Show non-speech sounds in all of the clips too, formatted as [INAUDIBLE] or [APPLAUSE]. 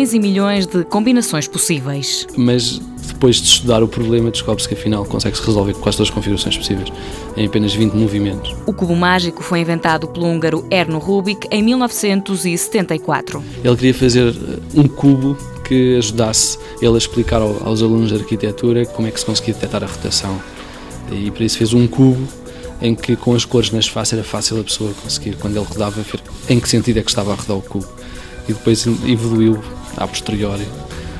milhões e milhões de combinações possíveis. Mas depois de estudar o problema, descobre-se que afinal consegue-se resolver quase todas as configurações possíveis em apenas 20 movimentos. O cubo mágico foi inventado pelo húngaro Erno Rubik em 1974. Ele queria fazer um cubo que ajudasse ele a explicar aos alunos de arquitetura como é que se conseguia detectar a rotação. E para isso fez um cubo em que com as cores nas faces era fácil a pessoa conseguir, quando ele rodava, ver em que sentido é que estava a rodar o cubo. E depois evoluiu a posteriori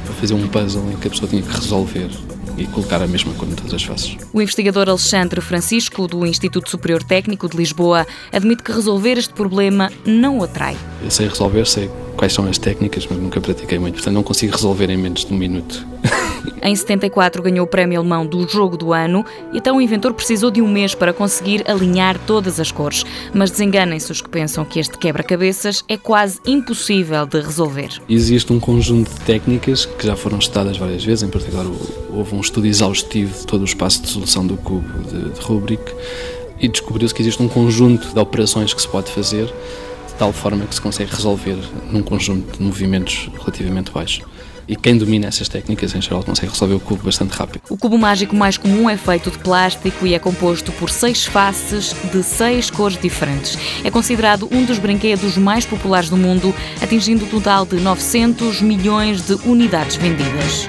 para fazer um puzzle em que a pessoa tinha que resolver e colocar a mesma cor em todas as faces. O investigador Alexandre Francisco, do Instituto Superior Técnico de Lisboa, admite que resolver este problema não o atrai. Eu sei resolver, sei quais são as técnicas, mas nunca pratiquei muito, portanto não consigo resolver em menos de um minuto. [LAUGHS] Em 74 ganhou o prémio alemão do Jogo do Ano então o inventor precisou de um mês para conseguir alinhar todas as cores. Mas desenganem-se os que pensam que este quebra-cabeças é quase impossível de resolver. Existe um conjunto de técnicas que já foram estudadas várias vezes, em particular houve um estudo exaustivo de todo o espaço de solução do cubo de, de e descobriu-se que existe um conjunto de operações que se pode fazer de tal forma que se consegue resolver num conjunto de movimentos relativamente baixos e quem domina essas técnicas em geral consegue resolver o cubo bastante rápido. O cubo mágico mais comum é feito de plástico e é composto por seis faces de seis cores diferentes. É considerado um dos brinquedos mais populares do mundo, atingindo um total de 900 milhões de unidades vendidas.